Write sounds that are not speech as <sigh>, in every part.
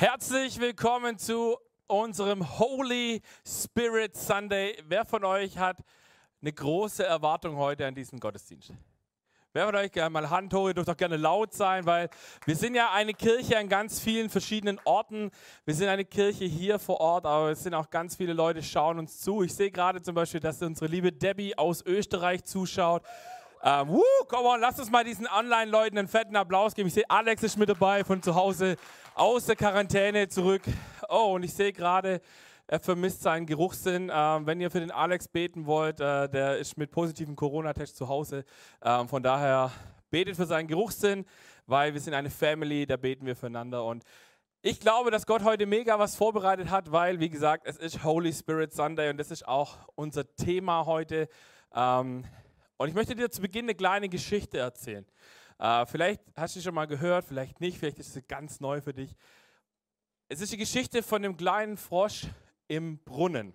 Herzlich willkommen zu unserem Holy Spirit Sunday. Wer von euch hat eine große Erwartung heute an diesen Gottesdienst? Wer von euch gerne mal Hand hoch, ihr dürft auch gerne laut sein, weil wir sind ja eine Kirche an ganz vielen verschiedenen Orten. Wir sind eine Kirche hier vor Ort, aber es sind auch ganz viele Leute, schauen uns zu. Ich sehe gerade zum Beispiel, dass unsere liebe Debbie aus Österreich zuschaut. Ähm, woo, komm on, lasst uns mal diesen Online-Leuten einen fetten Applaus geben. Ich sehe, Alex ist mit dabei von zu Hause aus der Quarantäne zurück. Oh, und ich sehe gerade, er vermisst seinen Geruchssinn. Ähm, wenn ihr für den Alex beten wollt, äh, der ist mit positivem Corona-Test zu Hause. Ähm, von daher betet für seinen Geruchssinn, weil wir sind eine Family, da beten wir füreinander. Und ich glaube, dass Gott heute mega was vorbereitet hat, weil, wie gesagt, es ist Holy Spirit Sunday und das ist auch unser Thema heute. Ähm, und ich möchte dir zu Beginn eine kleine Geschichte erzählen. Äh, vielleicht hast du sie schon mal gehört, vielleicht nicht, vielleicht ist sie ganz neu für dich. Es ist die Geschichte von dem kleinen Frosch im Brunnen.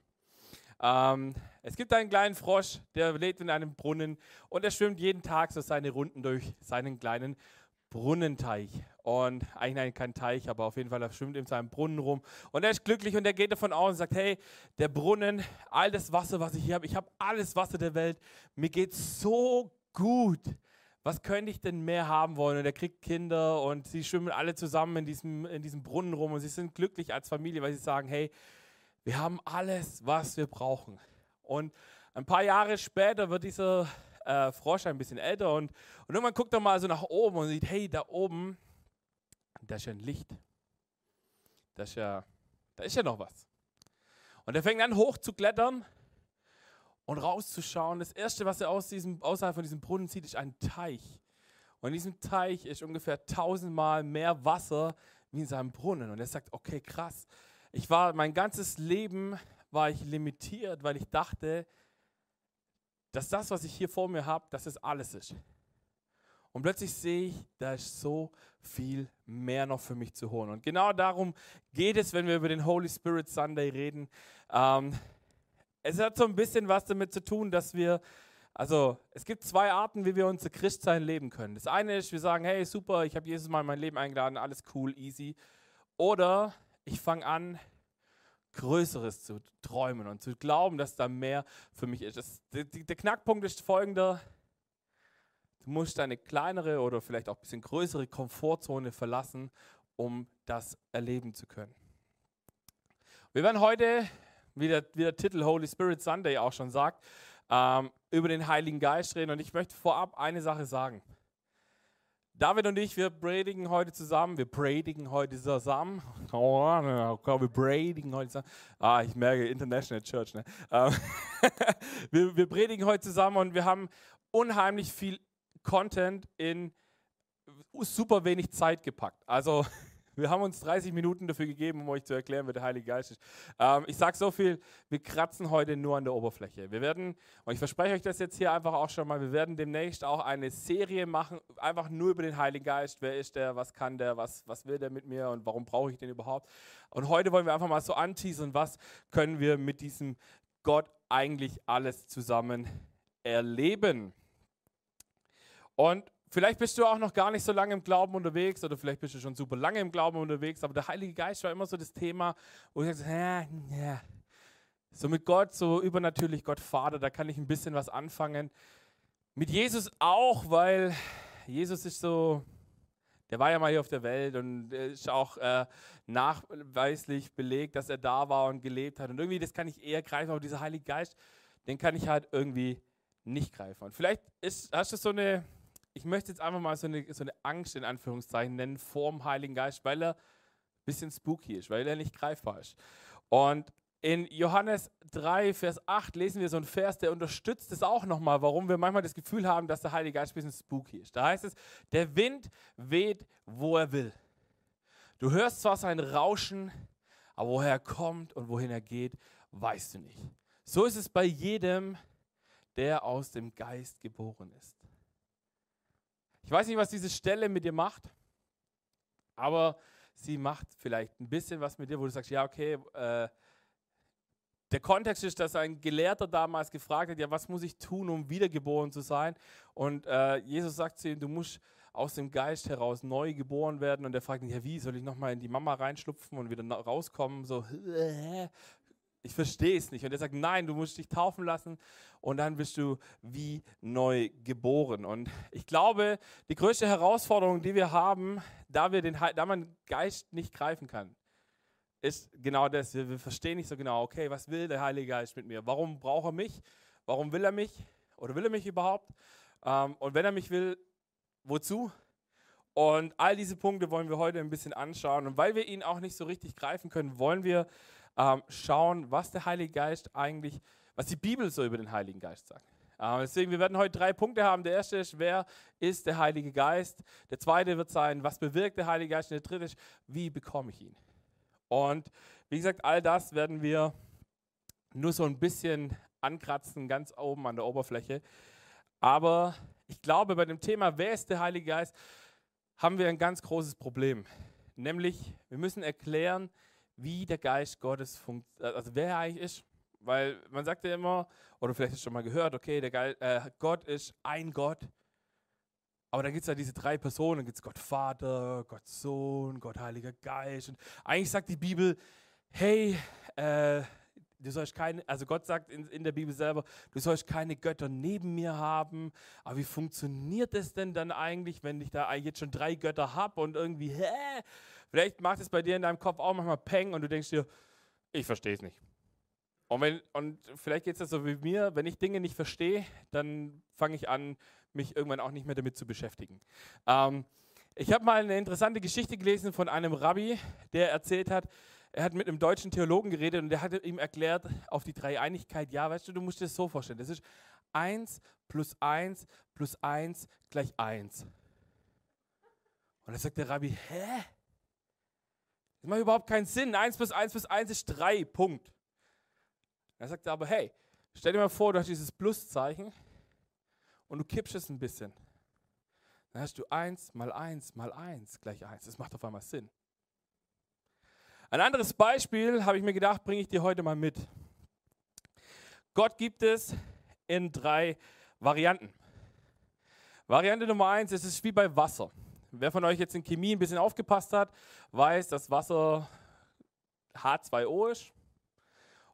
Ähm, es gibt einen kleinen Frosch, der lebt in einem Brunnen und er schwimmt jeden Tag so seine Runden durch seinen kleinen Brunnenteich. Und eigentlich kein Teich, aber auf jeden Fall, er schwimmt in seinem Brunnen rum. Und er ist glücklich und er geht davon aus und sagt, hey, der Brunnen, all das Wasser, was ich hier habe, ich habe alles Wasser der Welt, mir geht so gut. Was könnte ich denn mehr haben wollen? Und er kriegt Kinder und sie schwimmen alle zusammen in diesem, in diesem Brunnen rum und sie sind glücklich als Familie, weil sie sagen, hey, wir haben alles, was wir brauchen. Und ein paar Jahre später wird dieser äh, Frosch ein bisschen älter und, und irgendwann guckt er mal so nach oben und sieht, hey, da oben, da ist ja ein Licht. Da ist ja, da ist ja noch was. Und er fängt an hoch zu klettern und rauszuschauen. Das Erste, was er aus diesem, außerhalb von diesem Brunnen sieht, ist ein Teich. Und in diesem Teich ist ungefähr tausendmal mehr Wasser wie in seinem Brunnen. Und er sagt, okay, krass. Ich war, mein ganzes Leben war ich limitiert, weil ich dachte, dass das, was ich hier vor mir habe, dass es alles ist. Und plötzlich sehe ich, da ist so viel mehr noch für mich zu holen. Und genau darum geht es, wenn wir über den Holy Spirit Sunday reden. Ähm, es hat so ein bisschen was damit zu tun, dass wir, also es gibt zwei Arten, wie wir unser Christsein leben können. Das eine ist, wir sagen, hey, super, ich habe Jesus mal in mein Leben eingeladen, alles cool, easy. Oder ich fange an, Größeres zu träumen und zu glauben, dass da mehr für mich ist. Das, der, der Knackpunkt ist folgender. Du musst deine kleinere oder vielleicht auch ein bisschen größere Komfortzone verlassen, um das erleben zu können. Wir werden heute, wie der, wie der Titel Holy Spirit Sunday auch schon sagt, ähm, über den Heiligen Geist reden. Und ich möchte vorab eine Sache sagen. David und ich, wir predigen heute zusammen. Wir predigen heute zusammen. <laughs> Oh, wir predigen heute zusammen. Ah, ich merke, International Church. Ne? Ähm, <laughs> wir, wir predigen heute zusammen und wir haben unheimlich viel Content in super wenig Zeit gepackt. Also wir haben uns 30 Minuten dafür gegeben, um euch zu erklären, wer der Heilige Geist ist. Ähm, ich sage so viel, wir kratzen heute nur an der Oberfläche. Wir werden, und ich verspreche euch das jetzt hier einfach auch schon mal, wir werden demnächst auch eine Serie machen, einfach nur über den Heiligen Geist. Wer ist der, was kann der, was, was will der mit mir und warum brauche ich den überhaupt? Und heute wollen wir einfach mal so anteasern, was können wir mit diesem Gott eigentlich alles zusammen erleben. Und Vielleicht bist du auch noch gar nicht so lange im Glauben unterwegs oder vielleicht bist du schon super lange im Glauben unterwegs, aber der Heilige Geist war immer so das Thema, wo ich sage, ja, ja. so mit Gott, so übernatürlich Gott Vater, da kann ich ein bisschen was anfangen. Mit Jesus auch, weil Jesus ist so, der war ja mal hier auf der Welt und ist auch äh, nachweislich belegt, dass er da war und gelebt hat. Und irgendwie, das kann ich eher greifen, aber dieser Heilige Geist, den kann ich halt irgendwie nicht greifen. Und vielleicht ist, hast du so eine ich möchte jetzt einfach mal so eine, so eine Angst in Anführungszeichen nennen vor dem Heiligen Geist, weil er ein bisschen spooky ist, weil er nicht greifbar ist. Und in Johannes 3, Vers 8 lesen wir so einen Vers, der unterstützt es auch nochmal, warum wir manchmal das Gefühl haben, dass der Heilige Geist ein bisschen spooky ist. Da heißt es, der Wind weht, wo er will. Du hörst zwar sein Rauschen, aber woher er kommt und wohin er geht, weißt du nicht. So ist es bei jedem, der aus dem Geist geboren ist. Ich weiß nicht, was diese Stelle mit dir macht, aber sie macht vielleicht ein bisschen was mit dir, wo du sagst, ja, okay, äh, der Kontext ist, dass ein Gelehrter damals gefragt hat, ja, was muss ich tun, um wiedergeboren zu sein? Und äh, Jesus sagt zu ihm, du musst aus dem Geist heraus neu geboren werden und der fragt mich, ja, wie soll ich nochmal in die Mama reinschlupfen und wieder rauskommen? So, <laughs> ich verstehe es nicht. Und er sagt, nein, du musst dich taufen lassen und dann bist du wie neu geboren. Und ich glaube, die größte Herausforderung, die wir haben, da, wir den, da man Geist nicht greifen kann, ist genau das. Wir, wir verstehen nicht so genau, okay, was will der Heilige Geist mit mir? Warum braucht er mich? Warum will er mich? Oder will er mich überhaupt? Ähm, und wenn er mich will, wozu? Und all diese Punkte wollen wir heute ein bisschen anschauen. Und weil wir ihn auch nicht so richtig greifen können, wollen wir ähm, schauen, was der Heilige Geist eigentlich, was die Bibel so über den Heiligen Geist sagt. Ähm, deswegen, wir werden heute drei Punkte haben. Der erste ist, wer ist der Heilige Geist? Der zweite wird sein, was bewirkt der Heilige Geist? Und der dritte ist, wie bekomme ich ihn? Und wie gesagt, all das werden wir nur so ein bisschen ankratzen, ganz oben an der Oberfläche. Aber ich glaube, bei dem Thema, wer ist der Heilige Geist, haben wir ein ganz großes Problem. Nämlich, wir müssen erklären, wie der Geist Gottes funktioniert, also wer er eigentlich ist. Weil man sagt ja immer, oder vielleicht hast du schon mal gehört, okay, der Geist, äh, Gott ist ein Gott. Aber dann gibt es ja diese drei Personen, gibt es Gott Vater, Gott Sohn, Gott Heiliger Geist. Und eigentlich sagt die Bibel, hey, äh, Du sollst keine, also Gott sagt in, in der Bibel selber, du sollst keine Götter neben mir haben. Aber wie funktioniert es denn dann eigentlich, wenn ich da jetzt schon drei Götter habe und irgendwie, hä? Vielleicht macht es bei dir in deinem Kopf auch manchmal Peng und du denkst dir, ich verstehe es nicht. Und, wenn, und vielleicht geht es so wie mir, wenn ich Dinge nicht verstehe, dann fange ich an, mich irgendwann auch nicht mehr damit zu beschäftigen. Ähm, ich habe mal eine interessante Geschichte gelesen von einem Rabbi, der erzählt hat, er hat mit einem deutschen Theologen geredet und der hat ihm erklärt auf die Dreieinigkeit, ja, weißt du, du musst dir das so vorstellen, das ist 1 plus 1 plus 1 gleich 1. Und dann sagt der Rabbi, hä? Das macht überhaupt keinen Sinn. 1 plus 1 plus 1 ist 3, Punkt. Dann sagt er aber, hey, stell dir mal vor, du hast dieses Pluszeichen und du kippst es ein bisschen. Dann hast du 1 mal 1 mal 1 gleich 1. Das macht auf einmal Sinn. Ein anderes Beispiel habe ich mir gedacht, bringe ich dir heute mal mit. Gott gibt es in drei Varianten. Variante Nummer eins, es ist wie bei Wasser. Wer von euch jetzt in Chemie ein bisschen aufgepasst hat, weiß, dass Wasser H2O ist.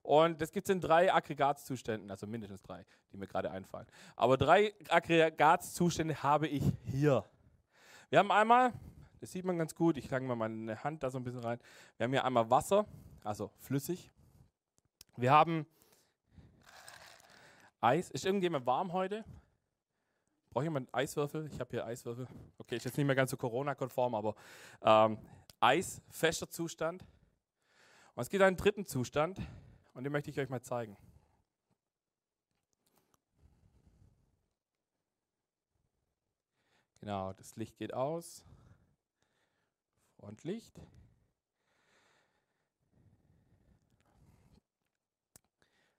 Und das gibt es in drei Aggregatzuständen, also mindestens drei, die mir gerade einfallen. Aber drei Aggregatzustände habe ich hier. Wir haben einmal das sieht man ganz gut. Ich lege mal meine Hand da so ein bisschen rein. Wir haben hier einmal Wasser, also flüssig. Wir haben Eis. Ist irgendjemand warm heute? Braucht jemand Eiswürfel? Ich habe hier Eiswürfel. Okay, ist jetzt nicht mehr ganz so Corona-konform, aber ähm, Eis, fester Zustand. Und es gibt einen dritten Zustand und den möchte ich euch mal zeigen. Genau, das Licht geht aus. Frontlicht.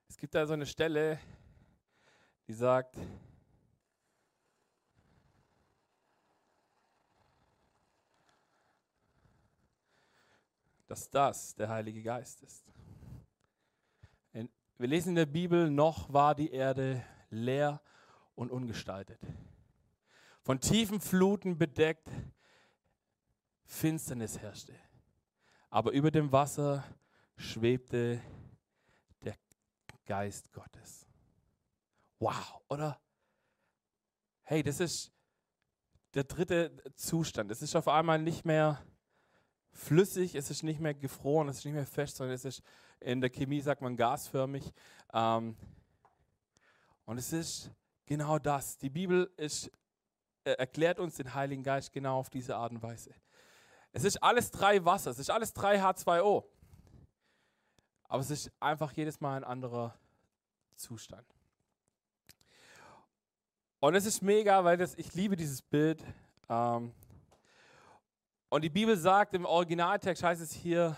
Es gibt da so eine Stelle, die sagt, dass das der Heilige Geist ist. Wir lesen in der Bibel, noch war die Erde leer und ungestaltet. Von tiefen Fluten bedeckt, Finsternis herrschte. Aber über dem Wasser schwebte der Geist Gottes. Wow, oder? Hey, das ist der dritte Zustand. Es ist auf einmal nicht mehr flüssig, es ist nicht mehr gefroren, es ist nicht mehr fest, sondern es ist in der Chemie sagt man gasförmig. Ähm, und es ist genau das. Die Bibel ist, äh, erklärt uns den Heiligen Geist genau auf diese Art und Weise. Es ist alles drei Wasser, es ist alles drei H2O. Aber es ist einfach jedes Mal ein anderer Zustand. Und es ist mega, weil das, ich liebe dieses Bild. Ähm, und die Bibel sagt, im Originaltext heißt es hier,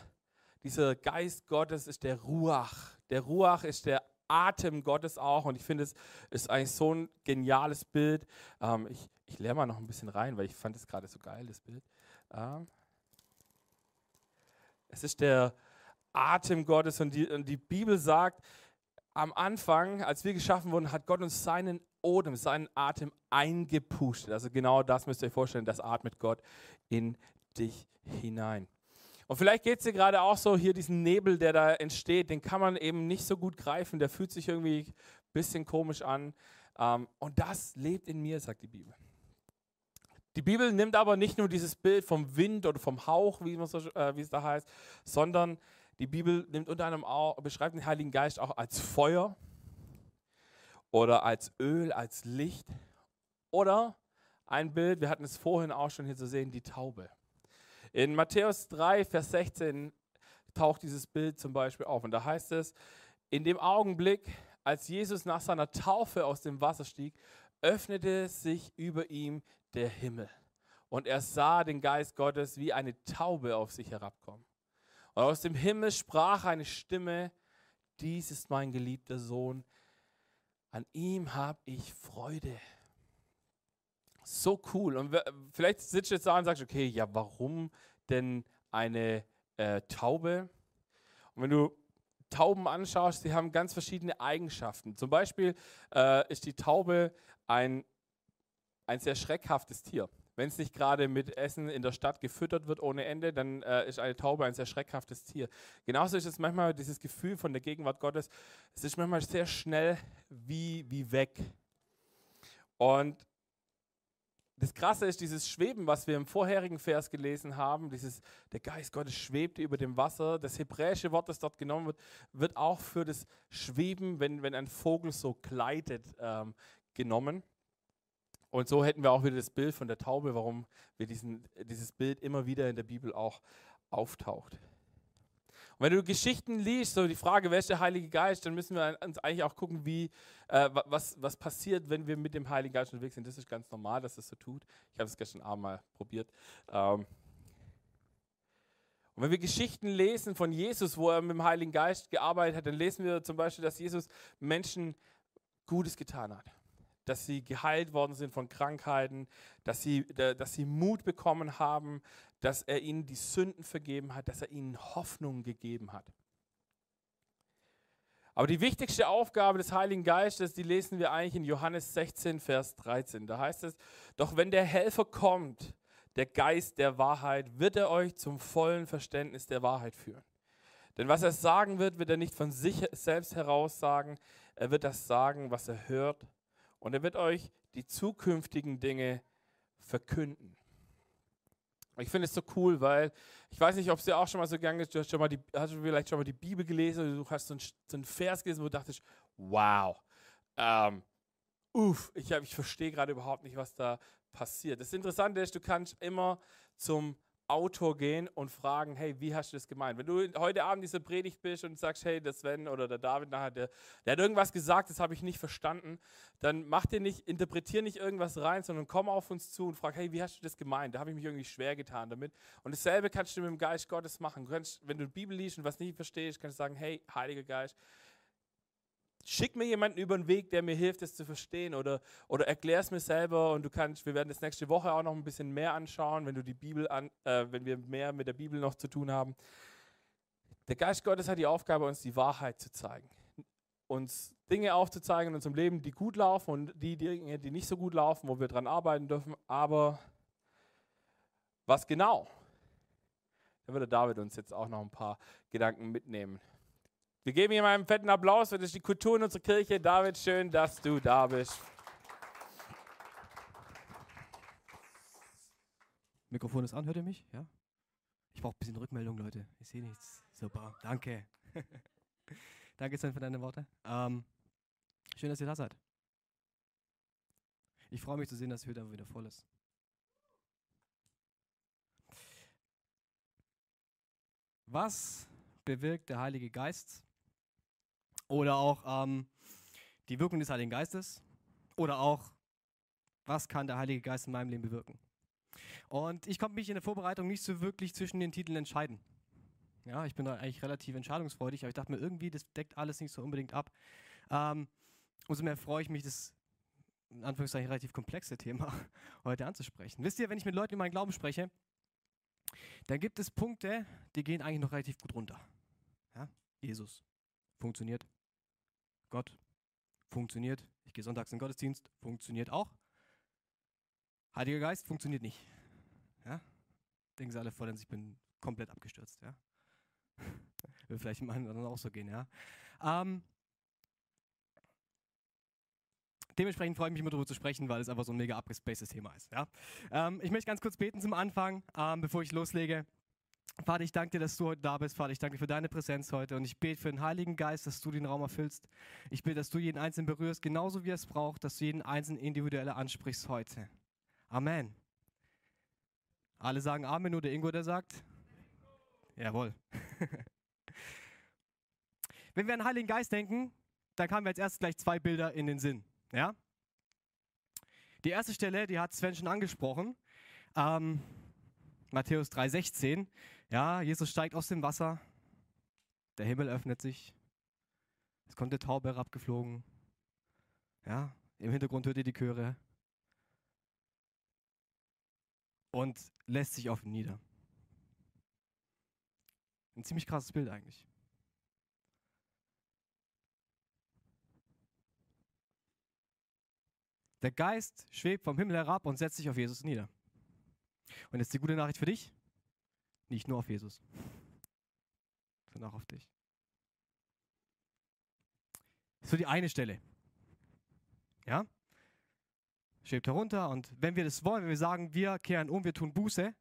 dieser Geist Gottes ist der Ruach. Der Ruach ist der Atem Gottes auch. Und ich finde, es ist eigentlich so ein geniales Bild. Ähm, ich ich lerne mal noch ein bisschen rein, weil ich fand es gerade so geil, das Bild. Ähm, es ist der Atem Gottes und die, und die Bibel sagt, am Anfang, als wir geschaffen wurden, hat Gott uns seinen Odem, seinen Atem eingepustet. Also genau das müsst ihr euch vorstellen, das atmet Gott in dich hinein. Und vielleicht geht es dir gerade auch so, hier diesen Nebel, der da entsteht, den kann man eben nicht so gut greifen, der fühlt sich irgendwie ein bisschen komisch an. Ähm, und das lebt in mir, sagt die Bibel. Die Bibel nimmt aber nicht nur dieses Bild vom Wind oder vom Hauch, wie, so, äh, wie es da heißt, sondern die Bibel nimmt unter anderem auch, beschreibt den Heiligen Geist auch als Feuer oder als Öl, als Licht oder ein Bild, wir hatten es vorhin auch schon hier zu sehen, die Taube. In Matthäus 3, Vers 16 taucht dieses Bild zum Beispiel auf und da heißt es, in dem Augenblick, als Jesus nach seiner Taufe aus dem Wasser stieg, öffnete sich über ihm der Himmel und er sah den Geist Gottes wie eine Taube auf sich herabkommen. Und aus dem Himmel sprach eine Stimme, dies ist mein geliebter Sohn, an ihm habe ich Freude. So cool. Und vielleicht sitzt du jetzt da und sagst, okay, ja, warum denn eine äh, Taube? Und wenn du Tauben anschaust, die haben ganz verschiedene Eigenschaften. Zum Beispiel äh, ist die Taube ein, ein sehr schreckhaftes Tier. Wenn es nicht gerade mit Essen in der Stadt gefüttert wird ohne Ende, dann äh, ist eine Taube ein sehr schreckhaftes Tier. Genauso ist es manchmal dieses Gefühl von der Gegenwart Gottes, es ist manchmal sehr schnell wie, wie weg. Und das Krasse ist dieses Schweben, was wir im vorherigen Vers gelesen haben, dieses, der Geist Gottes schwebte über dem Wasser. Das hebräische Wort, das dort genommen wird, wird auch für das Schweben, wenn, wenn ein Vogel so gleitet, ähm, genommen. Und so hätten wir auch wieder das Bild von der Taube, warum wir diesen, dieses Bild immer wieder in der Bibel auch auftaucht. Und wenn du Geschichten liest, so die Frage, wer ist der Heilige Geist, dann müssen wir uns eigentlich auch gucken, wie, äh, was, was passiert, wenn wir mit dem Heiligen Geist unterwegs sind. Das ist ganz normal, dass das so tut. Ich habe es gestern Abend mal probiert. Ähm und wenn wir Geschichten lesen von Jesus, wo er mit dem Heiligen Geist gearbeitet hat, dann lesen wir zum Beispiel, dass Jesus Menschen Gutes getan hat dass sie geheilt worden sind von Krankheiten, dass sie, dass sie Mut bekommen haben, dass er ihnen die Sünden vergeben hat, dass er ihnen Hoffnung gegeben hat. Aber die wichtigste Aufgabe des Heiligen Geistes, die lesen wir eigentlich in Johannes 16, Vers 13. Da heißt es, doch wenn der Helfer kommt, der Geist der Wahrheit, wird er euch zum vollen Verständnis der Wahrheit führen. Denn was er sagen wird, wird er nicht von sich selbst heraus sagen, er wird das sagen, was er hört und er wird euch die zukünftigen Dinge verkünden. Ich finde es so cool, weil ich weiß nicht, ob es dir auch schon mal so gegangen ist, du hast, schon mal die, hast du vielleicht schon mal die Bibel gelesen du hast so einen, so einen Vers gelesen, wo du dachtest, wow, ähm, uff, ich, ich verstehe gerade überhaupt nicht, was da passiert. Das Interessante ist, du kannst immer zum Autor gehen und fragen, hey, wie hast du das gemeint? Wenn du heute Abend diese Predigt bist und sagst, hey, der Sven oder der David nachher, der, der hat irgendwas gesagt, das habe ich nicht verstanden, dann mach dir nicht, interpretier nicht irgendwas rein, sondern komm auf uns zu und frag, hey, wie hast du das gemeint? Da habe ich mich irgendwie schwer getan damit. Und dasselbe kannst du mit dem Geist Gottes machen. Du kannst, wenn du die Bibel liest und was nicht verstehst, kannst du sagen, hey, Heiliger Geist, schick mir jemanden über den Weg, der mir hilft, es zu verstehen oder, oder erklär es mir selber und du kannst, wir werden das nächste Woche auch noch ein bisschen mehr anschauen, wenn du die Bibel an, äh, wenn wir mehr mit der Bibel noch zu tun haben. Der Geist Gottes hat die Aufgabe, uns die Wahrheit zu zeigen. Uns Dinge aufzuzeigen in unserem Leben, die gut laufen und die Dinge, die nicht so gut laufen, wo wir dran arbeiten dürfen. Aber was genau? Da würde David uns jetzt auch noch ein paar Gedanken mitnehmen. Wir geben ihm einen fetten Applaus, das ist die Kultur in unserer Kirche. David, schön, dass du da bist. Mikrofon ist an, hört ihr mich? Ja? Ich brauche ein bisschen Rückmeldung, Leute. Ich sehe nichts. Super, danke. <laughs> danke, Sven, für deine Worte. Ähm, schön, dass ihr da seid. Ich freue mich zu sehen, dass die Hütte wieder voll ist. Was bewirkt der Heilige Geist? Oder auch ähm, die Wirkung des Heiligen Geistes. Oder auch, was kann der Heilige Geist in meinem Leben bewirken. Und ich konnte mich in der Vorbereitung nicht so wirklich zwischen den Titeln entscheiden. Ja, ich bin da eigentlich relativ entscheidungsfreudig, aber ich dachte mir irgendwie, das deckt alles nicht so unbedingt ab. Ähm, umso mehr freue ich mich, das in Anführungszeichen relativ komplexe Thema <laughs> heute anzusprechen. Wisst ihr, wenn ich mit Leuten über meinen Glauben spreche, dann gibt es Punkte, die gehen eigentlich noch relativ gut runter. Ja? Jesus funktioniert. Gott, funktioniert. Ich gehe sonntags in den Gottesdienst, funktioniert auch. Heiliger Geist funktioniert nicht. Ja? Denken sie alle vor, denn ich bin komplett abgestürzt. Ja? <laughs> Wird vielleicht im einen oder anderen auch so gehen. Ja? Ähm, dementsprechend freue ich mich immer darüber zu sprechen, weil es einfach so ein mega abgespacedes Thema ist. Ja? Ähm, ich möchte ganz kurz beten zum Anfang, ähm, bevor ich loslege. Vater, ich danke dir, dass du heute da bist. Vater, ich danke dir für deine Präsenz heute. Und ich bete für den Heiligen Geist, dass du den Raum erfüllst. Ich bete, dass du jeden Einzelnen berührst, genauso wie er es braucht, dass du jeden Einzelnen individuell ansprichst heute. Amen. Alle sagen Amen, nur der Ingo, der sagt? Jawohl. <laughs> Wenn wir an den Heiligen Geist denken, dann kamen wir als erstes gleich zwei Bilder in den Sinn. Ja? Die erste Stelle, die hat Sven schon angesprochen. Ähm, Matthäus 3,16. Ja, Jesus steigt aus dem Wasser. Der Himmel öffnet sich. Es kommt eine Taube herabgeflogen. Ja, im Hintergrund hört ihr die Chöre. Und lässt sich auf ihn nieder. Ein ziemlich krasses Bild eigentlich. Der Geist schwebt vom Himmel herab und setzt sich auf Jesus nieder. Und jetzt die gute Nachricht für dich, nicht nur auf Jesus, sondern auch auf dich. So die eine Stelle. Ja? Schwebt herunter und wenn wir das wollen, wenn wir sagen, wir kehren um, wir tun Buße,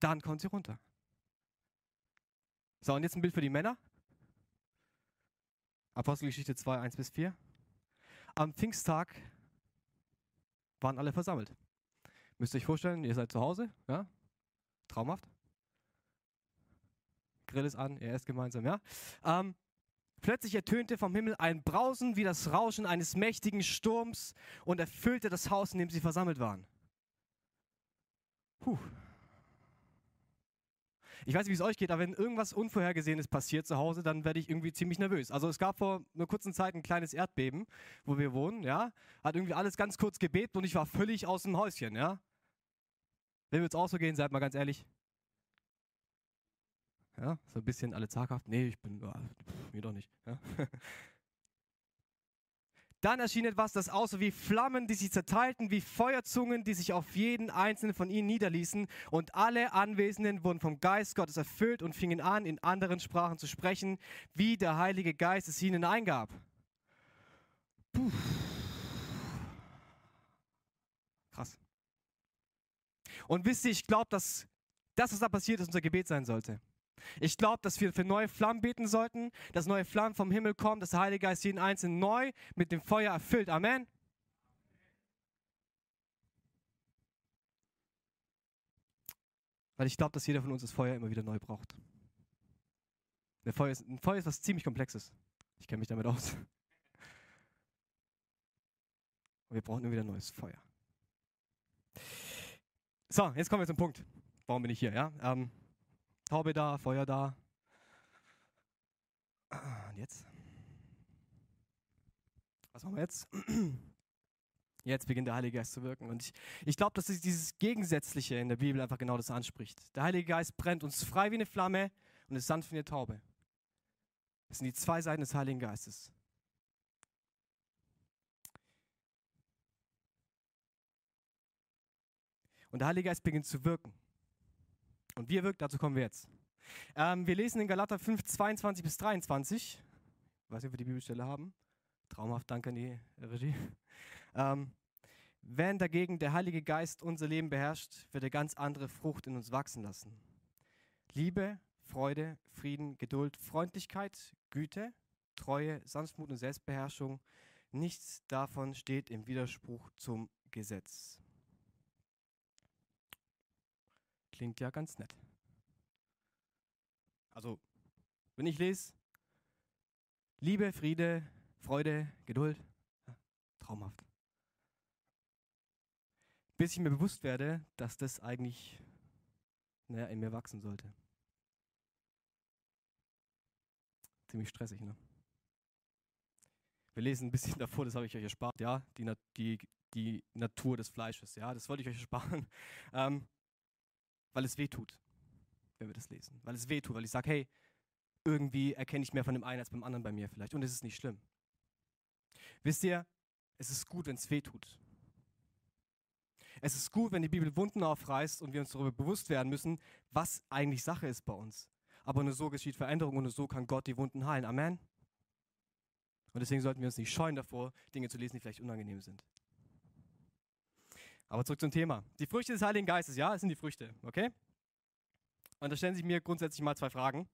dann kommt sie runter. So, und jetzt ein Bild für die Männer. Apostelgeschichte 2, 1 bis 4. Am Pfingsttag waren alle versammelt. Müsst ihr euch vorstellen, ihr seid zu Hause, ja? Traumhaft. Grill ist an, ihr esst gemeinsam, ja? Ähm, plötzlich ertönte vom Himmel ein Brausen wie das Rauschen eines mächtigen Sturms und erfüllte das Haus, in dem sie versammelt waren. Puh. Ich weiß nicht, wie es euch geht, aber wenn irgendwas Unvorhergesehenes passiert zu Hause, dann werde ich irgendwie ziemlich nervös. Also es gab vor einer kurzen Zeit ein kleines Erdbeben, wo wir wohnen, ja. Hat irgendwie alles ganz kurz gebebt und ich war völlig aus dem Häuschen, ja. Wenn wir uns auch so gehen, seid mal ganz ehrlich. Ja, so ein bisschen alle zaghaft. Nee, ich bin, ja, mir doch nicht. Ja. <laughs> Dann erschien etwas, das aussah wie Flammen, die sich zerteilten, wie Feuerzungen, die sich auf jeden einzelnen von ihnen niederließen. Und alle Anwesenden wurden vom Geist Gottes erfüllt und fingen an, in anderen Sprachen zu sprechen, wie der Heilige Geist es ihnen eingab. Puh. Krass. Und wisst ihr, ich glaube, dass das, was da passiert ist, unser Gebet sein sollte. Ich glaube, dass wir für neue Flammen beten sollten, dass neue Flammen vom Himmel kommen, dass der Heilige Geist jeden Einzelnen neu mit dem Feuer erfüllt. Amen. Weil ich glaube, dass jeder von uns das Feuer immer wieder neu braucht. Der Feuer ist, ein Feuer ist was ziemlich Komplexes. Ich kenne mich damit aus. Und wir brauchen immer wieder neues Feuer. So, jetzt kommen wir zum Punkt. Warum bin ich hier? Ja? Ähm, Taube da, Feuer da. Und jetzt? Was machen wir jetzt? <clears throat> Jetzt beginnt der Heilige Geist zu wirken. Und ich, ich glaube, dass dieses Gegensätzliche in der Bibel einfach genau das anspricht. Der Heilige Geist brennt uns frei wie eine Flamme und ist sanft wie eine Taube. Das sind die zwei Seiten des Heiligen Geistes. Und der Heilige Geist beginnt zu wirken. Und wie er wirkt, dazu kommen wir jetzt. Ähm, wir lesen in Galater 5, 22 bis 23. Ich weiß nicht, ob wir die Bibelstelle haben. Traumhaft, danke an die Regie. Ähm, wenn dagegen der Heilige Geist unser Leben beherrscht, wird er ganz andere Frucht in uns wachsen lassen. Liebe, Freude, Frieden, Geduld, Freundlichkeit, Güte, Treue, Sanftmut und Selbstbeherrschung. Nichts davon steht im Widerspruch zum Gesetz. Klingt ja ganz nett. Also, wenn ich lese, Liebe, Friede, Freude, Geduld, ja, traumhaft. Bis ich mir bewusst werde, dass das eigentlich naja, in mir wachsen sollte. Ziemlich stressig, ne? Wir lesen ein bisschen <laughs> davor, das habe ich euch erspart, ja, die, die, die Natur des Fleisches, ja, das wollte ich euch ersparen. <laughs> Ähm, weil es weh tut, wenn wir das lesen. Weil es weh tut, weil ich sage, hey, irgendwie erkenne ich mehr von dem einen als beim anderen bei mir vielleicht. Und es ist nicht schlimm. Wisst ihr, es ist gut, wenn es weh tut. Es ist gut, wenn die Bibel Wunden aufreißt und wir uns darüber bewusst werden müssen, was eigentlich Sache ist bei uns. Aber nur so geschieht Veränderung und nur so kann Gott die Wunden heilen. Amen. Und deswegen sollten wir uns nicht scheuen davor, Dinge zu lesen, die vielleicht unangenehm sind. Aber zurück zum Thema. Die Früchte des Heiligen Geistes, ja, es sind die Früchte, okay? Und da stellen sich mir grundsätzlich mal zwei Fragen.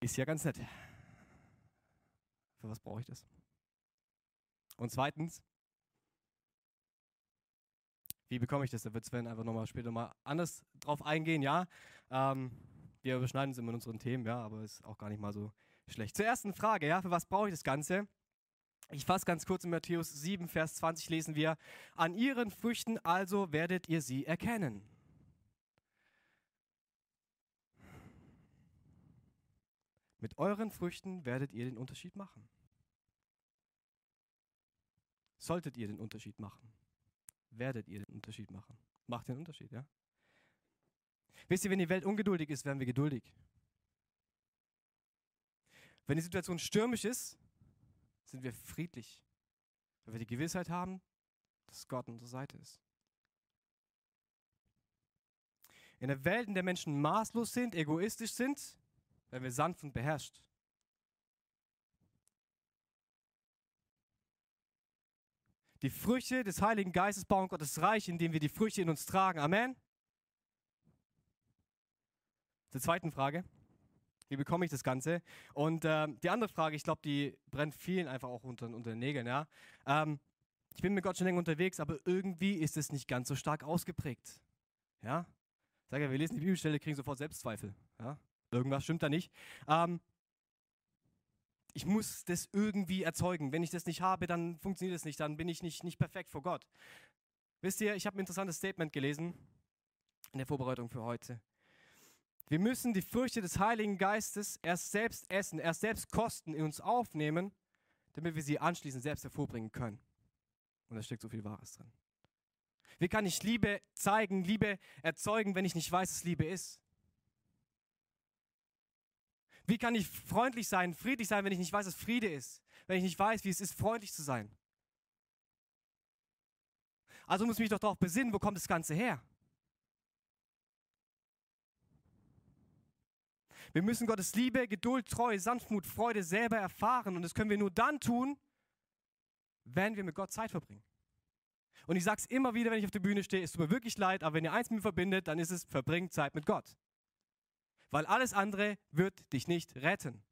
Ist ja ganz nett. Für was brauche ich das? Und zweitens, wie bekomme ich das? Da wird Sven einfach nochmal später mal anders drauf eingehen, ja. Ähm, wir überschneiden uns immer in unseren Themen, ja, aber ist auch gar nicht mal so schlecht. Zur ersten Frage, ja, für was brauche ich das Ganze? Ich fasse ganz kurz in Matthäus 7, Vers 20 lesen wir, an ihren Früchten also werdet ihr sie erkennen. Mit euren Früchten werdet ihr den Unterschied machen. Solltet ihr den Unterschied machen, werdet ihr den Unterschied machen. Macht den Unterschied, ja? Wisst ihr, wenn die Welt ungeduldig ist, werden wir geduldig. Wenn die Situation stürmisch ist, sind wir friedlich. Weil wir die Gewissheit haben, dass Gott an unserer Seite ist. In der Welt, in der Menschen maßlos sind, egoistisch sind, werden wir sanft und beherrscht. Die Früchte des Heiligen Geistes bauen Gottes Reich, indem wir die Früchte in uns tragen. Amen. Zur zweiten Frage. Wie bekomme ich das Ganze? Und äh, die andere Frage, ich glaube, die brennt vielen einfach auch unter, unter den Nägeln. Ja? Ähm, ich bin mit Gott schon länger unterwegs, aber irgendwie ist es nicht ganz so stark ausgeprägt. Ja? Sag ja, wir lesen die Bibelstelle, kriegen sofort Selbstzweifel. Ja? Irgendwas stimmt da nicht. Ähm, ich muss das irgendwie erzeugen. Wenn ich das nicht habe, dann funktioniert es nicht. Dann bin ich nicht, nicht perfekt vor Gott. Wisst ihr, ich habe ein interessantes Statement gelesen in der Vorbereitung für heute. Wir müssen die Früchte des Heiligen Geistes erst selbst essen, erst selbst kosten, in uns aufnehmen, damit wir sie anschließend selbst hervorbringen können. Und da steckt so viel Wahres drin. Wie kann ich Liebe zeigen, Liebe erzeugen, wenn ich nicht weiß, was Liebe ist? Wie kann ich freundlich sein, friedlich sein, wenn ich nicht weiß, was Friede ist? Wenn ich nicht weiß, wie es ist, freundlich zu sein? Also muss ich mich doch darauf besinnen, wo kommt das Ganze her? Wir müssen Gottes Liebe, Geduld, Treue, Sanftmut, Freude selber erfahren. Und das können wir nur dann tun, wenn wir mit Gott Zeit verbringen. Und ich sage es immer wieder, wenn ich auf der Bühne stehe, es tut mir wirklich leid, aber wenn ihr eins mit mir verbindet, dann ist es, verbringt Zeit mit Gott weil alles andere wird dich nicht retten.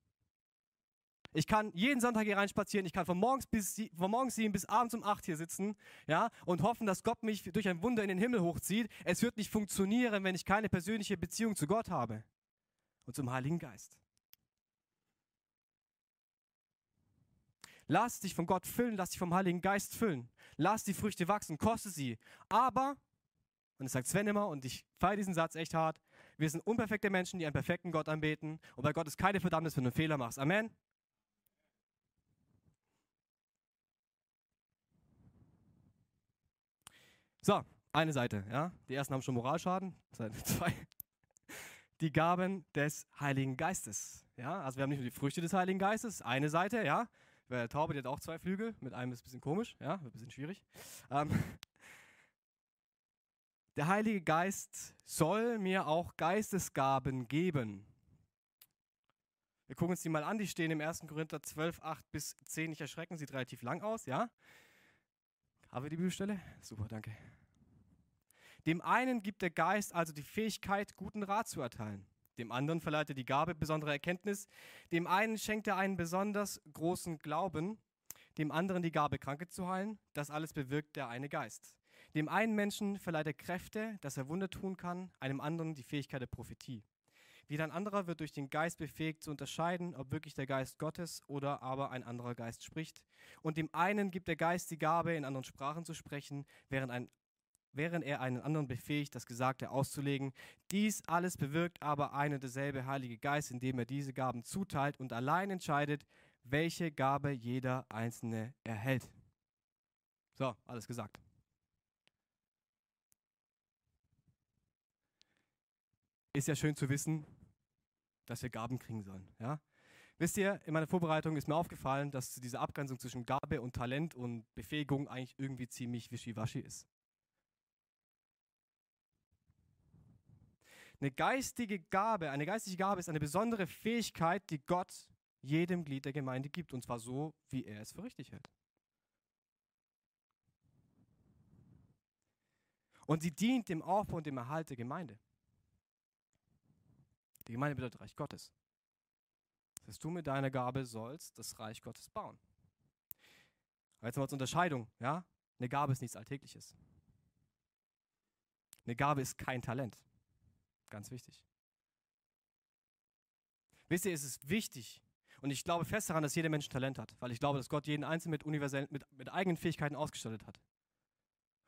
Ich kann jeden Sonntag hier reinspazieren, ich kann von morgens, bis, von morgens sieben bis abends um acht hier sitzen ja, und hoffen, dass Gott mich durch ein Wunder in den Himmel hochzieht. Es wird nicht funktionieren, wenn ich keine persönliche Beziehung zu Gott habe und zum Heiligen Geist. Lass dich von Gott füllen, lass dich vom Heiligen Geist füllen. Lass die Früchte wachsen, koste sie. Aber, und das sagt Sven immer, und ich feiere diesen Satz echt hart, wir sind unperfekte Menschen, die einen perfekten Gott anbeten. Und bei Gott ist keine Verdammnis, wenn du einen Fehler machst. Amen. So, eine Seite, ja. Die ersten haben schon Moralschaden. Seite <laughs> zwei. Die Gaben des Heiligen Geistes. Ja, also wir haben nicht nur die Früchte des Heiligen Geistes, eine Seite, ja. Der Taube, die hat auch zwei Flügel, mit einem ist ein bisschen komisch, ja, ein bisschen schwierig. Ähm, <laughs> der Heilige Geist soll mir auch Geistesgaben geben. Wir gucken uns die mal an, die stehen im 1. Korinther 12, 8 bis 10. Nicht erschrecken, sieht relativ lang aus, ja? Haben wir die Bibelstelle? Super, danke. Dem einen gibt der Geist also die Fähigkeit, guten Rat zu erteilen. Dem anderen verleiht er die Gabe besonderer Erkenntnis. Dem einen schenkt er einen besonders großen Glauben. Dem anderen die Gabe, Kranke zu heilen. Das alles bewirkt der eine Geist. Dem einen Menschen verleiht er Kräfte, dass er Wunder tun kann, einem anderen die Fähigkeit der Prophetie. Wieder ein anderer wird durch den Geist befähigt zu unterscheiden, ob wirklich der Geist Gottes oder aber ein anderer Geist spricht. Und dem einen gibt der Geist die Gabe, in anderen Sprachen zu sprechen, während, ein, während er einen anderen befähigt, das Gesagte auszulegen. Dies alles bewirkt aber ein und derselbe Heilige Geist, indem er diese Gaben zuteilt und allein entscheidet, welche Gabe jeder Einzelne erhält. So, alles gesagt. ist ja schön zu wissen, dass wir Gaben kriegen sollen. Ja? Wisst ihr, in meiner Vorbereitung ist mir aufgefallen, dass diese Abgrenzung zwischen Gabe und Talent und Befähigung eigentlich irgendwie ziemlich wischiwaschi ist. Eine geistige Gabe, eine geistige Gabe ist eine besondere Fähigkeit, die Gott jedem Glied der Gemeinde gibt, und zwar so, wie er es für richtig hält. Und sie dient dem Aufbau und dem Erhalt der Gemeinde. Die Gemeinde bedeutet Reich Gottes. Das heißt, du mit deiner Gabe sollst das Reich Gottes bauen. Aber jetzt mal zur Unterscheidung, ja? Eine Gabe ist nichts Alltägliches. Eine Gabe ist kein Talent. Ganz wichtig. Wisst ihr, es ist wichtig, und ich glaube fest daran, dass jeder Mensch Talent hat, weil ich glaube, dass Gott jeden Einzelnen mit, universellen, mit, mit eigenen Fähigkeiten ausgestattet hat.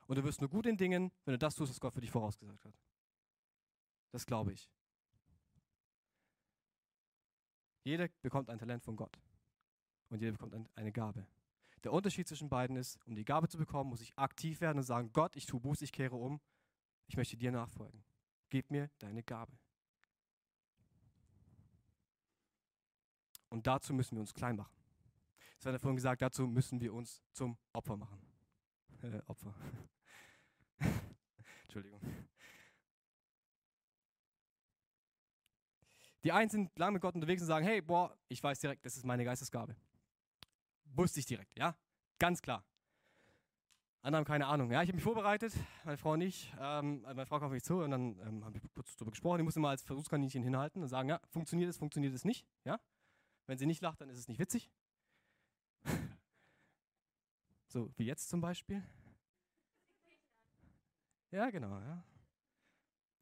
Und du wirst nur gut in Dingen, wenn du das tust, was Gott für dich vorausgesagt hat. Das glaube ich. Jeder bekommt ein Talent von Gott. Und jeder bekommt eine Gabe. Der Unterschied zwischen beiden ist, um die Gabe zu bekommen, muss ich aktiv werden und sagen, Gott, ich tue Buß, ich kehre um, ich möchte dir nachfolgen. Gib mir deine Gabe. Und dazu müssen wir uns klein machen. Das hat vorhin gesagt, dazu müssen wir uns zum Opfer machen. Äh, Opfer. <laughs> Entschuldigung. Die einen sind lange mit Gott unterwegs und sagen, hey, boah, ich weiß direkt, das ist meine Geistesgabe. Wusste ich direkt, ja? Ganz klar. Andere haben keine Ahnung. Ja, ich habe mich vorbereitet, meine Frau und ich. Ähm, meine Frau kam auf mich zu und dann ähm, haben wir kurz darüber gesprochen. Ich musste mal als Versuchskaninchen hinhalten und sagen, ja, funktioniert es, funktioniert es nicht. Ja? Wenn sie nicht lacht, dann ist es nicht witzig. <laughs> so wie jetzt zum Beispiel. Ja, genau, ja.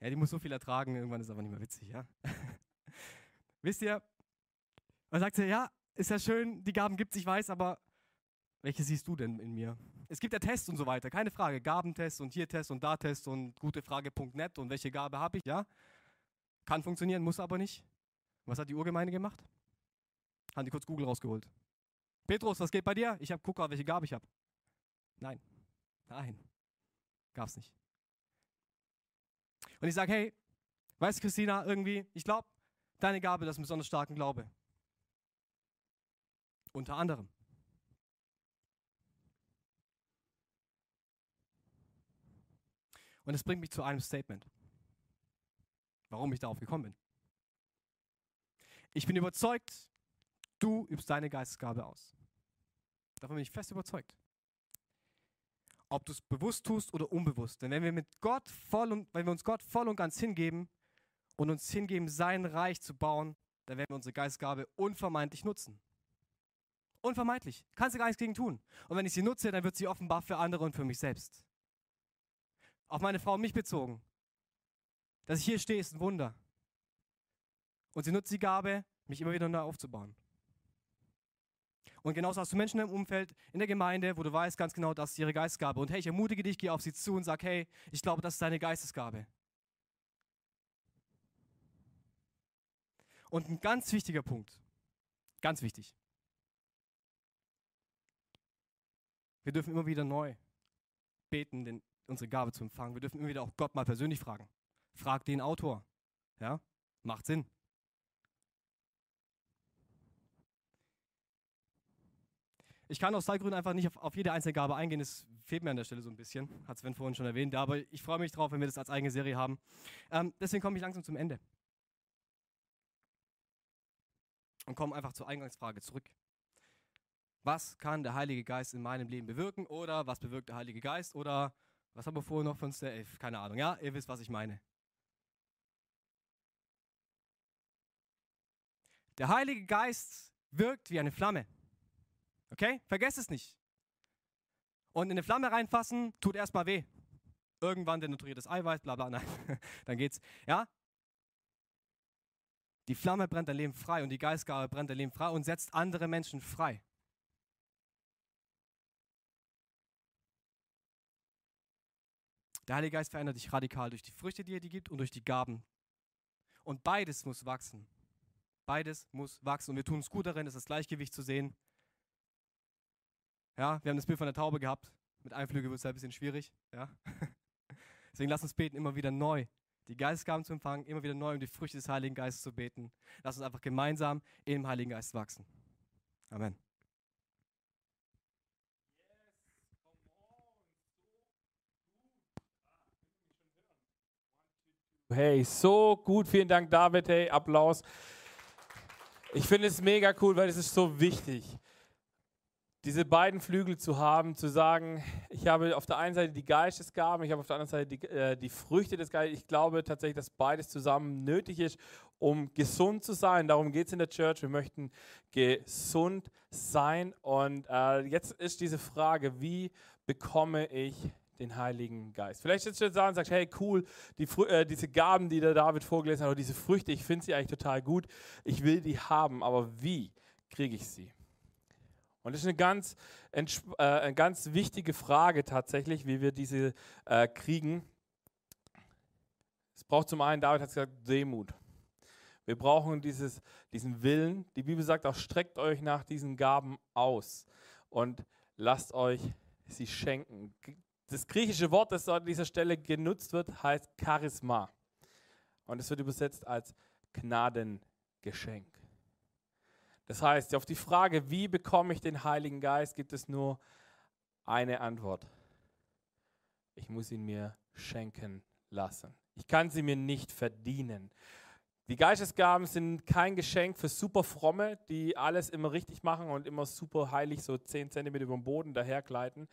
Ja, die muss so viel ertragen, irgendwann ist es aber nicht mehr witzig, ja. <laughs> Wisst ihr, man sagt sie, ja, ist ja schön, die Gaben gibt es, ich weiß, aber welche siehst du denn in mir? Es gibt ja Tests und so weiter, keine Frage. Gabentest und hier Test und da Test und gutefrage.net und welche Gabe habe ich, ja? Kann funktionieren, muss aber nicht. Was hat die Urgemeinde gemacht? Haben die kurz Google rausgeholt. Petrus, was geht bei dir? Ich habe guck welche Gabe ich habe. Nein. Nein. Gab's nicht. Und ich sage, hey, weißt du, Christina, irgendwie, ich glaube, deine Gabe, das ist ein besonders starken Glaube. Unter anderem. Und es bringt mich zu einem Statement, warum ich darauf gekommen bin. Ich bin überzeugt, du übst deine Geistesgabe aus. Davon bin ich fest überzeugt. Ob du es bewusst tust oder unbewusst. Denn wenn wir mit Gott voll und, wenn wir uns Gott voll und ganz hingeben und uns hingeben, sein Reich zu bauen, dann werden wir unsere Geistesgabe unvermeidlich nutzen. Unvermeidlich. Kannst du gar nichts gegen tun. Und wenn ich sie nutze, dann wird sie offenbar für andere und für mich selbst. Auf meine Frau und mich bezogen. Dass ich hier stehe, ist ein Wunder. Und sie nutzt die Gabe, mich immer wieder neu aufzubauen. Und genauso hast du Menschen im Umfeld, in der Gemeinde, wo du weißt ganz genau, das ist ihre Geistesgabe. Und hey, ich ermutige dich, geh auf sie zu und sag, hey, ich glaube, das ist deine Geistesgabe. Und ein ganz wichtiger Punkt, ganz wichtig. Wir dürfen immer wieder neu beten, den, unsere Gabe zu empfangen. Wir dürfen immer wieder auch Gott mal persönlich fragen. Frag den Autor. Ja, macht Sinn. Ich kann aus Zeitgründen einfach nicht auf, auf, jede einzelne Gabe eingehen, das fehlt mir an der Stelle so ein bisschen, hat Sven vorhin schon erwähnt, aber ich freue mich drauf, wenn wir das als eigene Serie haben. Ähm, deswegen komme ich langsam zum Ende. Und komme einfach zur Eingangsfrage zurück. Was kann der Heilige Geist in meinem Leben bewirken oder was bewirkt der Heilige Geist oder was haben wir vorher noch von der Elf? Keine Ahnung, ja, ihr wisst, was ich meine. Der Heilige Geist wirkt wie eine Flamme. Okay? Vergesst es nicht. Und in eine Flamme reinfassen, tut erstmal weh. Irgendwann denaturiertes Eiweiß, bla bla, <laughs> nein, dann geht's. Ja? Die Flamme brennt dein Leben frei und die Geistgabe brennt dein Leben frei und setzt andere Menschen frei. Der Heilige Geist verändert dich radikal durch die Früchte, die er dir gibt und durch die Gaben. Und beides muss wachsen. Beides muss wachsen. Und wir tun es gut darin, das Gleichgewicht zu sehen ja, wir haben das Bild von der Taube gehabt. Mit Einflüge wird es ein bisschen schwierig. Ja. <laughs> Deswegen lass uns beten immer wieder neu. die Geistesgaben zu empfangen, immer wieder neu um die Früchte des Heiligen Geistes zu beten. Lass uns einfach gemeinsam im Heiligen Geist wachsen. Amen. Hey, so gut. Vielen Dank, David. Hey, Applaus. Ich finde es mega cool, weil es ist so wichtig, diese beiden Flügel zu haben, zu sagen, ich habe auf der einen Seite die Geistesgaben, ich habe auf der anderen Seite die, äh, die Früchte des Geistes. Ich glaube tatsächlich, dass beides zusammen nötig ist, um gesund zu sein. Darum geht es in der Church. Wir möchten gesund sein. Und äh, jetzt ist diese Frage, wie bekomme ich den Heiligen Geist. Vielleicht sitzt du jetzt da und sagst, hey cool, die, äh, diese Gaben, die der David vorgelesen hat, oder diese Früchte, ich finde sie eigentlich total gut, ich will die haben, aber wie kriege ich sie? Und das ist eine ganz, äh, eine ganz wichtige Frage tatsächlich, wie wir diese äh, kriegen. Es braucht zum einen, David hat gesagt, Demut. Wir brauchen dieses, diesen Willen. Die Bibel sagt auch, streckt euch nach diesen Gaben aus und lasst euch sie schenken das griechische Wort, das an dieser Stelle genutzt wird, heißt Charisma. Und es wird übersetzt als Gnadengeschenk. Das heißt, auf die Frage, wie bekomme ich den Heiligen Geist, gibt es nur eine Antwort. Ich muss ihn mir schenken lassen. Ich kann sie mir nicht verdienen. Die Geistesgaben sind kein Geschenk für super Fromme, die alles immer richtig machen und immer super heilig so 10 cm über dem Boden dahergleiten,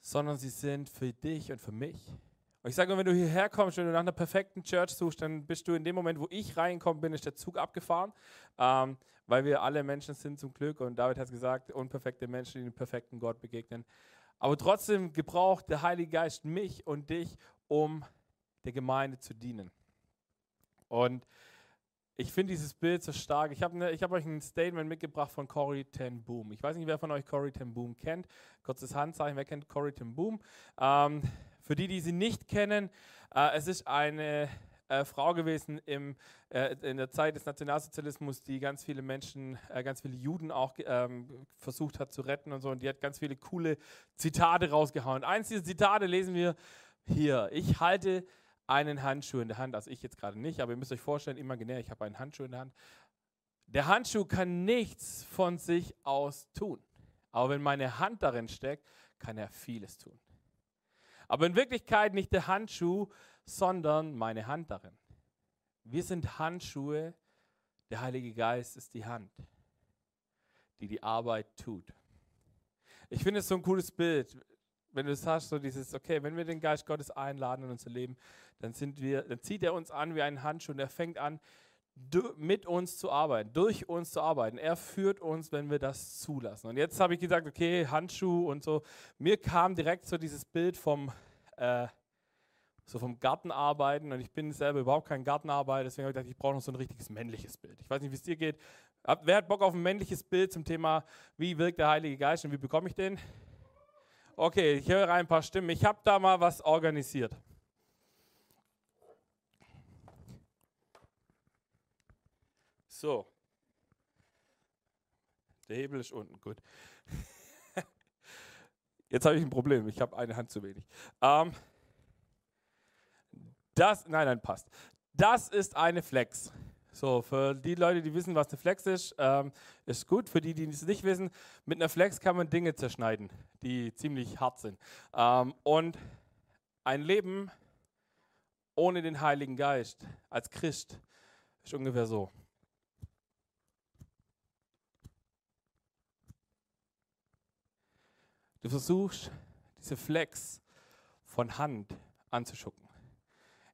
sondern sie sind für dich und für mich. Und ich sage, wenn du hierher kommst, wenn du nach einer perfekten Church suchst, dann bist du in dem Moment, wo ich reingekommen bin, ist der Zug abgefahren, ähm, weil wir alle Menschen sind zum Glück. Und David hat gesagt, unperfekte Menschen, die dem perfekten Gott begegnen. Aber trotzdem gebraucht der Heilige Geist mich und dich, um der Gemeinde zu dienen. Und ich finde dieses Bild so stark. Ich habe ne, hab euch ein Statement mitgebracht von Corey ten Boom. Ich weiß nicht, wer von euch Corey ten Boom kennt. Kurzes Handzeichen, wer kennt Corey ten Boom? Ähm, für die, die sie nicht kennen, äh, es ist eine äh, Frau gewesen im, äh, in der Zeit des Nationalsozialismus, die ganz viele Menschen, äh, ganz viele Juden auch ähm, versucht hat zu retten und so. Und die hat ganz viele coole Zitate rausgehauen. Eins dieser Zitate lesen wir hier. Ich halte einen Handschuh in der Hand, also ich jetzt gerade nicht, aber ihr müsst euch vorstellen, imaginär, ich habe einen Handschuh in der Hand. Der Handschuh kann nichts von sich aus tun. Aber wenn meine Hand darin steckt, kann er vieles tun. Aber in Wirklichkeit nicht der Handschuh, sondern meine Hand darin. Wir sind Handschuhe, der Heilige Geist ist die Hand, die die Arbeit tut. Ich finde es so ein cooles Bild wenn du es hast, so dieses, okay, wenn wir den Geist Gottes einladen in unser Leben, dann sind wir, dann zieht er uns an wie einen Handschuh und er fängt an, mit uns zu arbeiten, durch uns zu arbeiten. Er führt uns, wenn wir das zulassen. Und jetzt habe ich gesagt, okay, Handschuh und so. Mir kam direkt so dieses Bild vom, äh, so vom Gartenarbeiten und ich bin selber überhaupt kein Gartenarbeiter, deswegen habe ich gedacht, ich brauche noch so ein richtiges männliches Bild. Ich weiß nicht, wie es dir geht. Wer hat Bock auf ein männliches Bild zum Thema, wie wirkt der Heilige Geist und wie bekomme ich den? Okay, ich höre ein paar Stimmen. Ich habe da mal was organisiert. So. Der Hebel ist unten, gut. <laughs> Jetzt habe ich ein Problem. Ich habe eine Hand zu wenig. Ähm, das, nein, nein, passt. Das ist eine Flex. So, für die Leute, die wissen, was eine Flex ist, ähm, ist gut. Für die, die es nicht wissen, mit einer Flex kann man Dinge zerschneiden, die ziemlich hart sind. Ähm, und ein Leben ohne den Heiligen Geist als Christ ist ungefähr so. Du versuchst, diese Flex von Hand anzuschucken.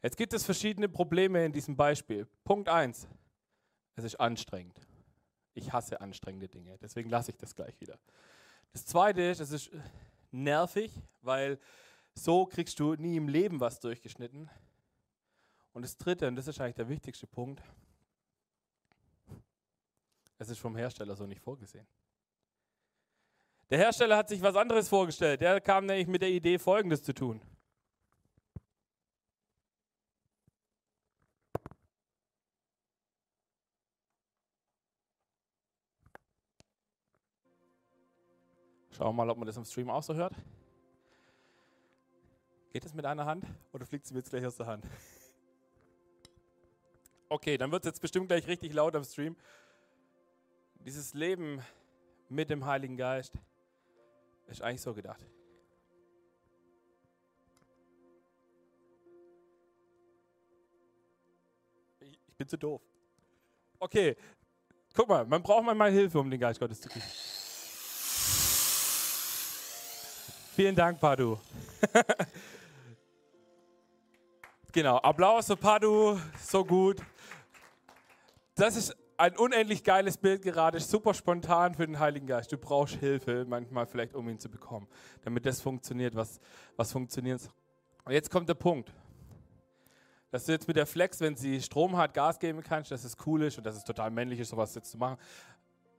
Jetzt gibt es verschiedene Probleme in diesem Beispiel. Punkt 1. Es ist anstrengend. Ich hasse anstrengende Dinge, deswegen lasse ich das gleich wieder. Das zweite ist, es ist nervig, weil so kriegst du nie im Leben was durchgeschnitten. Und das dritte, und das ist eigentlich der wichtigste Punkt, es ist vom Hersteller so nicht vorgesehen. Der Hersteller hat sich was anderes vorgestellt. Der kam nämlich mit der Idee, Folgendes zu tun. Schauen wir mal, ob man das im Stream auch so hört. Geht das mit einer Hand oder fliegt sie mir jetzt gleich aus der Hand? <laughs> Okay, dann wird es jetzt bestimmt gleich richtig laut am Stream. Dieses Leben mit dem Heiligen Geist ist eigentlich so gedacht. Ich bin zu doof. Okay, guck mal, man braucht manchmal Hilfe, um den Geist Gottes zu kriegen. Vielen Dank, Padu. <laughs> genau, Applaus für Padu, so gut. Das ist ein unendlich geiles Bild gerade, super spontan für den Heiligen Geist. Du brauchst Hilfe manchmal vielleicht, um ihn zu bekommen, damit das funktioniert, was, was funktioniert. Und jetzt kommt der Punkt dass du jetzt mit der Flex, wenn sie Strom hat, Gas geben kannst, dass es cool ist und dass es total männlich ist, sowas jetzt zu machen,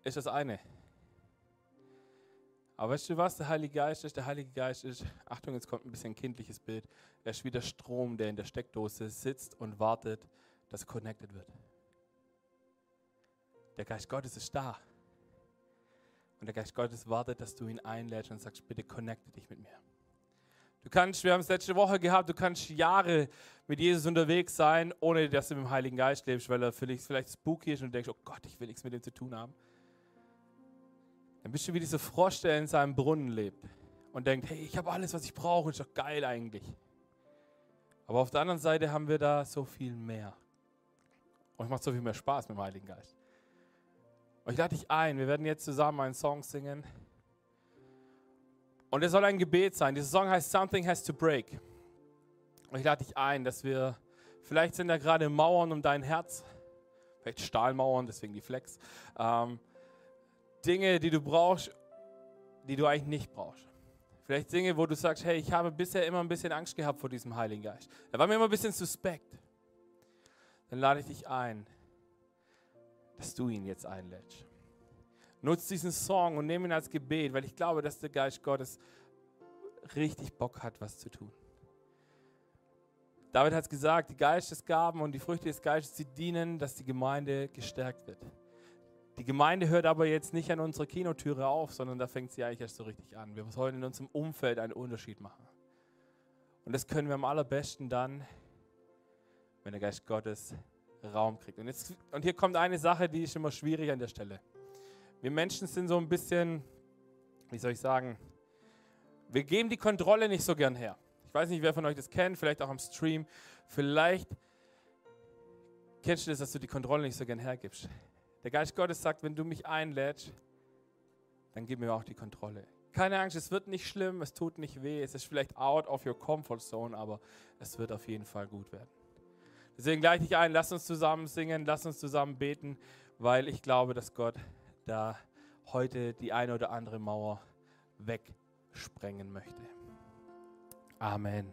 ist das eine. Aber weißt du was, der Heilige Geist ist? Der Heilige Geist ist, Achtung, jetzt kommt ein bisschen kindliches Bild, er ist wie der Strom, der in der Steckdose sitzt und wartet, dass connected wird. Der Geist Gottes ist da. Und der Geist Gottes wartet, dass du ihn einlädst und sagst, bitte connecte dich mit mir. Du kannst, wir haben es letzte Woche gehabt, du kannst Jahre mit Jesus unterwegs sein, ohne dass du mit dem Heiligen Geist lebst, weil er vielleicht, vielleicht spooky ist und du denkst, oh Gott, ich will nichts mit ihm zu tun haben. Dann bist du wie dieser Frosch, der in seinem Brunnen lebt und denkt, hey, ich habe alles, was ich brauche, ist doch geil eigentlich. Aber auf der anderen Seite haben wir da so viel mehr. Und es macht so viel mehr Spaß mit dem Heiligen Geist. Und ich lade dich ein, wir werden jetzt zusammen einen Song singen. Und es soll ein Gebet sein. Dieser Song heißt Something Has to Break. Und ich lade dich ein, dass wir, vielleicht sind da gerade Mauern um dein Herz, vielleicht Stahlmauern, deswegen die Flex, ähm, Dinge, die du brauchst, die du eigentlich nicht brauchst. Vielleicht Dinge, wo du sagst, hey, ich habe bisher immer ein bisschen Angst gehabt vor diesem Heiligen Geist. Er war mir immer ein bisschen suspekt. Dann lade ich dich ein, dass du ihn jetzt einlädst. Nutz diesen Song und nimm ihn als Gebet, weil ich glaube, dass der Geist Gottes richtig Bock hat, was zu tun. David hat es gesagt, die Geistesgaben und die Früchte des Geistes, sie dienen, dass die Gemeinde gestärkt wird. Die Gemeinde hört aber jetzt nicht an unserer Kinotüre auf, sondern da fängt sie eigentlich erst so richtig an. Wir sollen in unserem Umfeld einen Unterschied machen. Und das können wir am allerbesten dann, wenn der Geist Gottes Raum kriegt. Und, jetzt, und hier kommt eine Sache, die ist immer schwierig an der Stelle. Wir Menschen sind so ein bisschen, wie soll ich sagen, wir geben die Kontrolle nicht so gern her. Ich weiß nicht, wer von euch das kennt, vielleicht auch am Stream. Vielleicht kennst du das, dass du die Kontrolle nicht so gern hergibst. Der Geist Gottes sagt, wenn du mich einlädst, dann gib mir auch die Kontrolle. Keine Angst, es wird nicht schlimm, es tut nicht weh, es ist vielleicht out of your comfort zone, aber es wird auf jeden Fall gut werden. Deswegen gleich dich ein, lass uns zusammen singen, lass uns zusammen beten, weil ich glaube, dass Gott da heute die eine oder andere Mauer wegsprengen möchte. Amen.